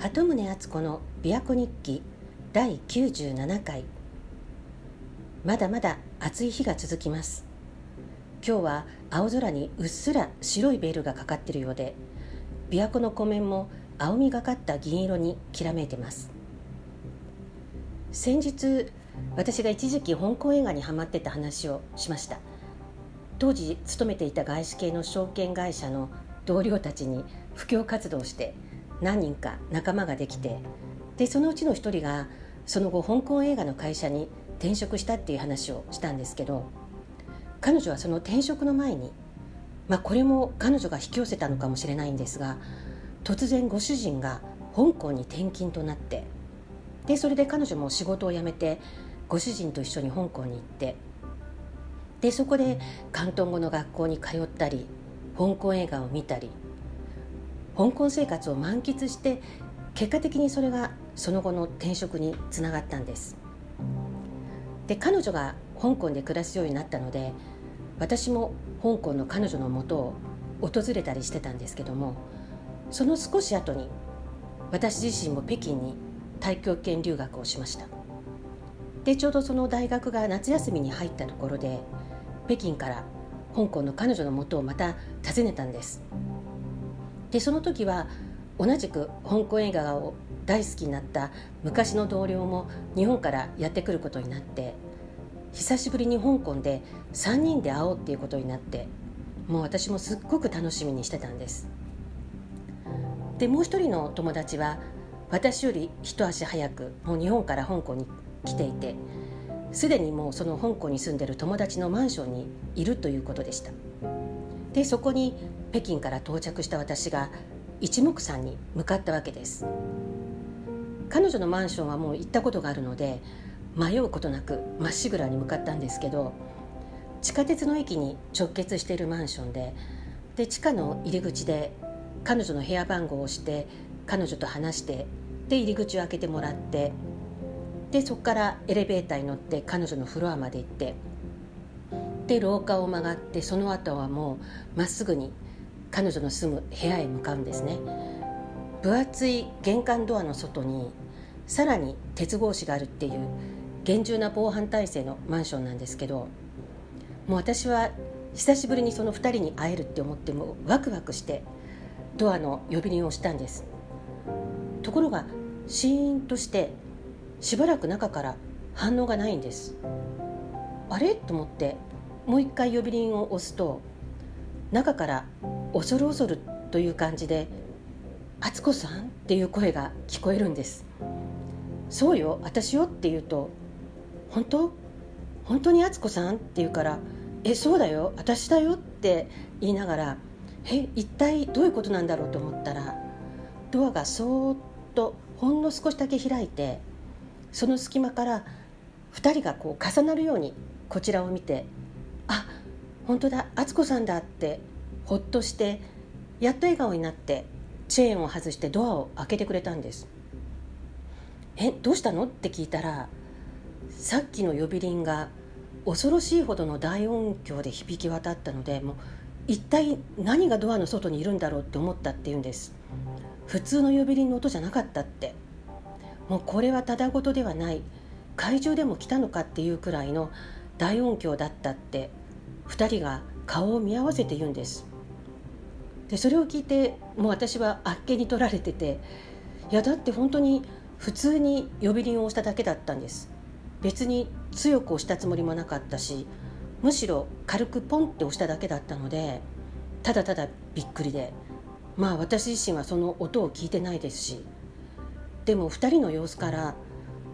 鳩宗敦子の琵琶湖日記第97回。まだまだ暑い日が続きます。今日は青空にうっすら白いベールがかかっているようで琵琶湖の湖面も青みがかった銀色にきらめいてます。先日私が一時期香港映画にハマってた話をしました。当時勤めていた外資系の証券会社の同僚たちに布教活動して何人か仲間ができてでそのうちの一人がその後香港映画の会社に転職したっていう話をしたんですけど彼女はその転職の前にまあこれも彼女が引き寄せたのかもしれないんですが突然ご主人が香港に転勤となってでそれで彼女も仕事を辞めてご主人と一緒に香港に行ってでそこで広東語の学校に通ったり香港映画を見たり香港生活を満喫して結果的にそれがその後の転職につながったんです。で彼女が香港で暮らすようになったので私も香港の彼女のもとを訪れたりしてたんですけどもその少し後に私自身も北京に太極拳留学をしました。でちょうどその大学が夏休みに入ったところで北京から香港の彼女のもとをまた訪ねたんです。でその時は同じく香港映画を大好きになった昔の同僚も日本からやってくることになって久しぶりに香港で3人で会おうっていうことになってもう私もすっごく楽しみにしてたんです。でもう一人の友達は私より一足早くもう日本から香港に来ていてすでにもうその香港に住んでる友達のマンションにいるということでした。でそこに北京から到着した私が一目散に向かったわけです。彼女のマンションはもう行ったことがあるので迷うことなくまっしぐらに向かったんですけど地下鉄の駅に直結しているマンションでで地下の入り口で彼女の部屋番号を押して彼女と話してで入り口を開けてもらってでそこからエレベーターに乗って彼女のフロアまで行ってで廊下を曲がってその後はもうまっすぐに彼女の住む部屋へ向かうんですね。分厚い玄関ドアの外にさらに鉄格子があるっていう厳重な防犯体制のマンションなんですけどもう私は久しぶりにその2人に会えるって思ってもワクワクしてドアの呼び鈴をしたんです。ところがシーンとしてしばらく中から反応がないんです。あれ？と思ってもう一回呼び鈴を押すと中から恐る恐るという感じで「敦子さん?」っていう声が聞こえるんです「そうよ私よ」って言うと「本当？本当に敦子さん?」って言うから「えそうだよ私だよ」って言いながら「え一体どういうことなんだろう?」と思ったらドアがそーっとほんの少しだけ開いてその隙間から2人がこう重なるようにこちらを見て「あ本当だ。敦子さんだ」ってほっとしてやっと笑顔になってチェーンを外してドアを開けてくれたんです「えどうしたの?」って聞いたらさっきの呼び鈴が恐ろしいほどの大音響で響き渡ったのでもう一体何がドアの外にいるんだろうって思ったって言うんです。普通の呼び鈴の音じゃなかったって。もうこれはただごとではない。怪獣でも来たのかっていうくらいの大音響だったって。2人が顔を見合わせて言うんです。でそれを聞いてもう私はあっけに取られてていやだって本当に普通に呼び鈴を押しただけだったんです。別に強く押したつもりもなかったしむしろ軽くポンって押しただけだったのでただただびっくりでまあ私自身はその音を聞いてないですしでも2人の様子から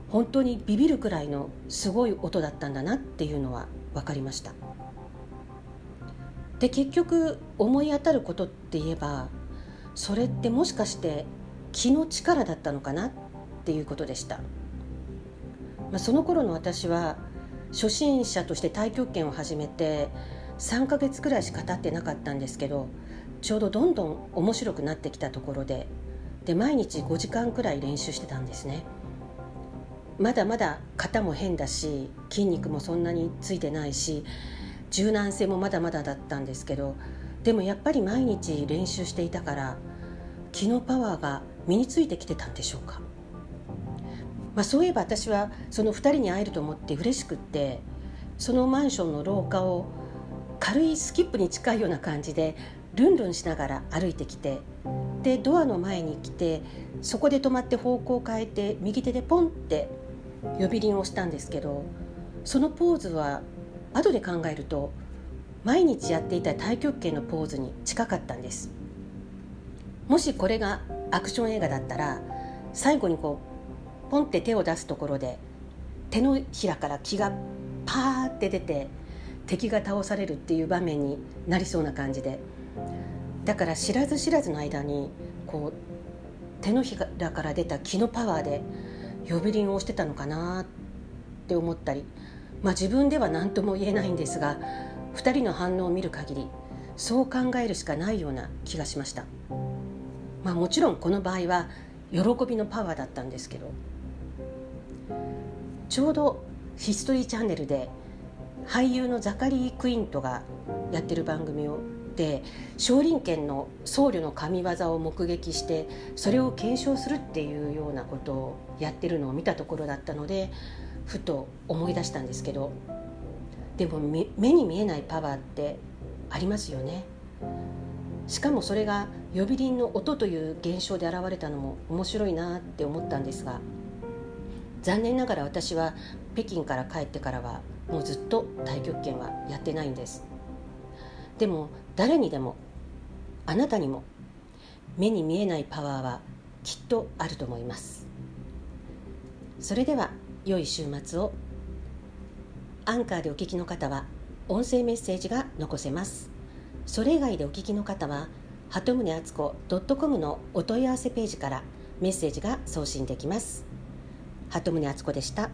本当にビビるくらいのすごい音だったんだなっていうのは分かりました。で結局思い当たることって言えばそれってもしかして気の力だったのかなっていうことでした、まあ、その頃の私は初心者として太極拳を始めて3ヶ月くらいしか経ってなかったんですけどちょうどどんどん面白くなってきたところでで毎日5時間くらい練習してたんですね。まだまだ肩も変だし筋肉もそんなについてないし柔軟性もまだまだだったんですけどでもやっぱり毎日練習していたから気のパワーが身についてきてたんでしょうか、まあ、そういえば私はその2人に会えると思って嬉しくってそのマンションの廊下を軽いスキップに近いような感じでルンルンしながら歩いてきてでドアの前に来てそこで止まって方向を変えて右手でポンって呼び鈴をしたんですけどそのポーズは後で考えると毎日やっていた太極拳のポーズに近かったんです。もしこれがアクション映画だったら最後にこうポンって手を出すところで手のひらから気がパーって出て敵が倒されるっていう場面になりそうな感じで。だから知らず知らずの間にこう手のひらから出た気のパワーで呼び鈴をしてたのかなって思ったりまあ自分では何とも言えないんですが2人の反応を見る限りそう考えるしかないような気がしました。まあ、もちろんこの場合は喜びのパワーだったんですけどちょうどヒストリーチャンネルで俳優のザカリー・クイントがやってる番組をで少林拳の僧侶の神業を目撃してそれを検証するっていうようなことをやってるのを見たところだったのでふと思い出したんですけどでも目に見えないパワーってありますよね。しかもそれが呼び鈴の音という現象で現れたのも面白いなって思ったんですが残念ながら私は北京から帰ってからはもうずっと太極拳はやってないんですでも誰にでもあなたにも目に見えないパワーはきっとあると思いますそれでは良い週末を。アンカーでお聞きの方は音声メッセージが残せます。それ以外でお聞きの方は鳩宗敦子 .com のお問い合わせページからメッセージが送信できます。鳩宗敦子でした。